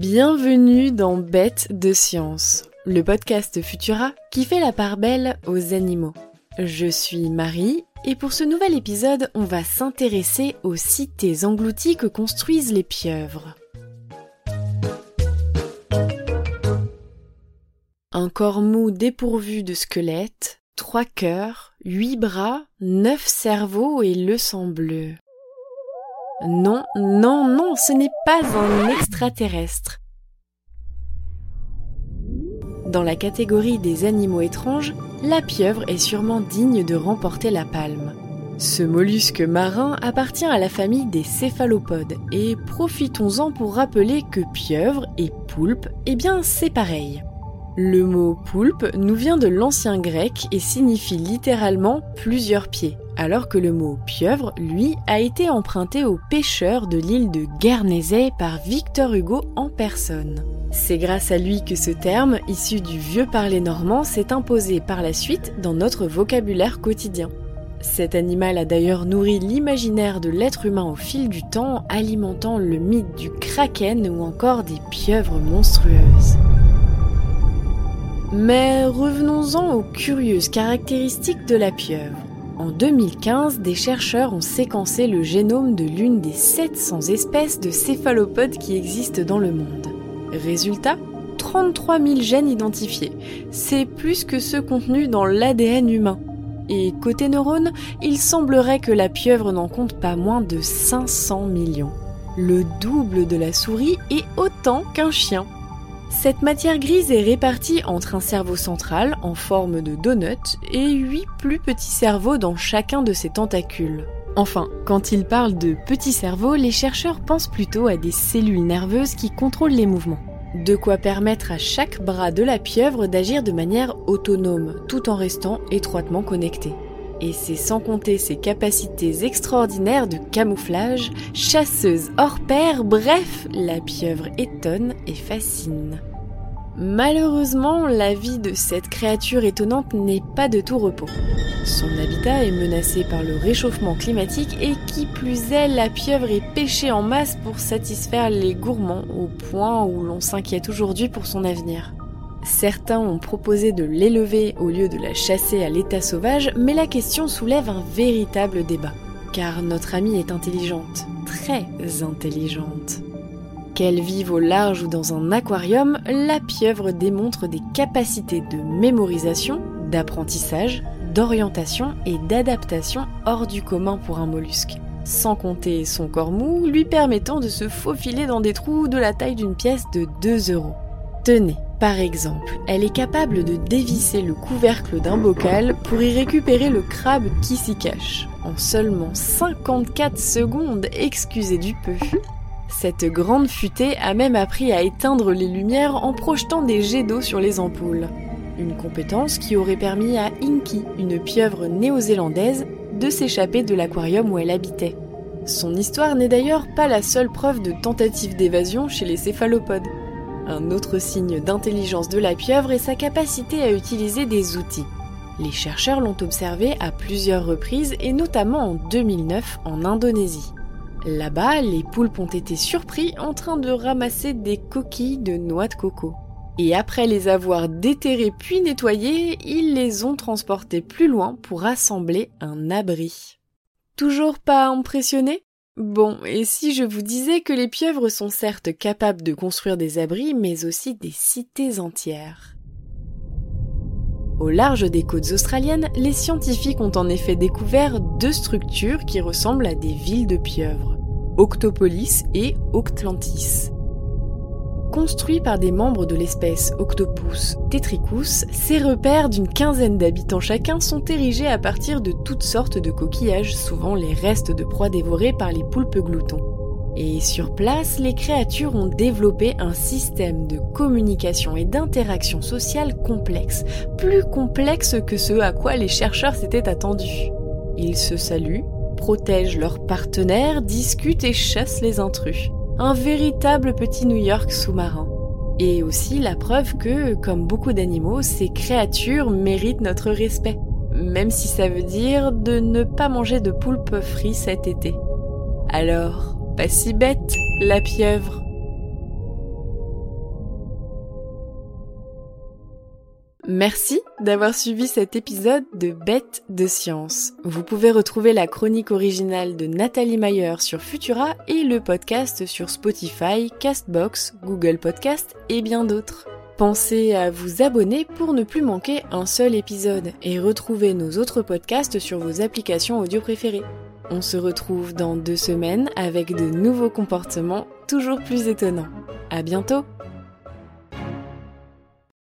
Bienvenue dans Bête de science, le podcast Futura qui fait la part belle aux animaux. Je suis Marie et pour ce nouvel épisode, on va s'intéresser aux cités englouties que construisent les pieuvres. Un corps mou dépourvu de squelette, trois cœurs, huit bras, neuf cerveaux et le sang bleu. Non, non, non, ce n'est pas un extraterrestre. Dans la catégorie des animaux étranges, la pieuvre est sûrement digne de remporter la palme. Ce mollusque marin appartient à la famille des céphalopodes et profitons-en pour rappeler que pieuvre et poulpe, eh bien c'est pareil. Le mot poulpe nous vient de l'ancien grec et signifie littéralement plusieurs pieds, alors que le mot pieuvre, lui, a été emprunté aux pêcheurs de l'île de Guernesey par Victor Hugo en personne. C'est grâce à lui que ce terme, issu du vieux parler normand, s'est imposé par la suite dans notre vocabulaire quotidien. Cet animal a d'ailleurs nourri l'imaginaire de l'être humain au fil du temps, alimentant le mythe du kraken ou encore des pieuvres monstrueuses. Mais revenons-en aux curieuses caractéristiques de la pieuvre. En 2015, des chercheurs ont séquencé le génome de l'une des 700 espèces de céphalopodes qui existent dans le monde. Résultat 33 000 gènes identifiés. C'est plus que ceux contenus dans l'ADN humain. Et côté neurones, il semblerait que la pieuvre n'en compte pas moins de 500 millions. Le double de la souris et autant qu'un chien. Cette matière grise est répartie entre un cerveau central en forme de donut et huit plus petits cerveaux dans chacun de ses tentacules. Enfin, quand ils parlent de petits cerveaux, les chercheurs pensent plutôt à des cellules nerveuses qui contrôlent les mouvements. De quoi permettre à chaque bras de la pieuvre d'agir de manière autonome, tout en restant étroitement connecté. Et c'est sans compter ses capacités extraordinaires de camouflage, chasseuse hors pair, bref, la pieuvre étonne et fascine. Malheureusement, la vie de cette créature étonnante n'est pas de tout repos. Son habitat est menacé par le réchauffement climatique et qui plus est, la pieuvre est pêchée en masse pour satisfaire les gourmands au point où l'on s'inquiète aujourd'hui pour son avenir. Certains ont proposé de l'élever au lieu de la chasser à l'état sauvage, mais la question soulève un véritable débat. Car notre amie est intelligente, très intelligente. Qu'elle vive au large ou dans un aquarium, la pieuvre démontre des capacités de mémorisation, d'apprentissage, d'orientation et d'adaptation hors du commun pour un mollusque. Sans compter son corps mou, lui permettant de se faufiler dans des trous de la taille d'une pièce de 2 euros. Tenez, par exemple, elle est capable de dévisser le couvercle d'un bocal pour y récupérer le crabe qui s'y cache. En seulement 54 secondes, excusez du peu. Cette grande futée a même appris à éteindre les lumières en projetant des jets d'eau sur les ampoules. Une compétence qui aurait permis à Inky, une pieuvre néo-zélandaise, de s'échapper de l'aquarium où elle habitait. Son histoire n'est d'ailleurs pas la seule preuve de tentative d'évasion chez les céphalopodes. Un autre signe d'intelligence de la pieuvre est sa capacité à utiliser des outils. Les chercheurs l'ont observé à plusieurs reprises et notamment en 2009 en Indonésie. Là-bas, les poulpes ont été surpris en train de ramasser des coquilles de noix de coco. Et après les avoir déterrées puis nettoyées, ils les ont transportées plus loin pour assembler un abri. Toujours pas impressionné? Bon, et si je vous disais que les pieuvres sont certes capables de construire des abris, mais aussi des cités entières? Au large des côtes australiennes, les scientifiques ont en effet découvert deux structures qui ressemblent à des villes de pieuvres, Octopolis et Octlantis. Construits par des membres de l'espèce Octopus tetricus, ces repères d'une quinzaine d'habitants chacun sont érigés à partir de toutes sortes de coquillages, souvent les restes de proies dévorées par les poulpes gloutons. Et sur place, les créatures ont développé un système de communication et d'interaction sociale complexe, plus complexe que ce à quoi les chercheurs s'étaient attendus. Ils se saluent, protègent leurs partenaires, discutent et chassent les intrus un véritable petit New York sous-marin. Et aussi la preuve que, comme beaucoup d'animaux, ces créatures méritent notre respect, même si ça veut dire de ne pas manger de poulpe frit cet été. Alors, si bête, la pieuvre. Merci d'avoir suivi cet épisode de Bête de Science. Vous pouvez retrouver la chronique originale de Nathalie Mayer sur Futura et le podcast sur Spotify, Castbox, Google Podcast et bien d'autres. Pensez à vous abonner pour ne plus manquer un seul épisode et retrouver nos autres podcasts sur vos applications audio préférées. On se retrouve dans deux semaines avec de nouveaux comportements toujours plus étonnants. À bientôt!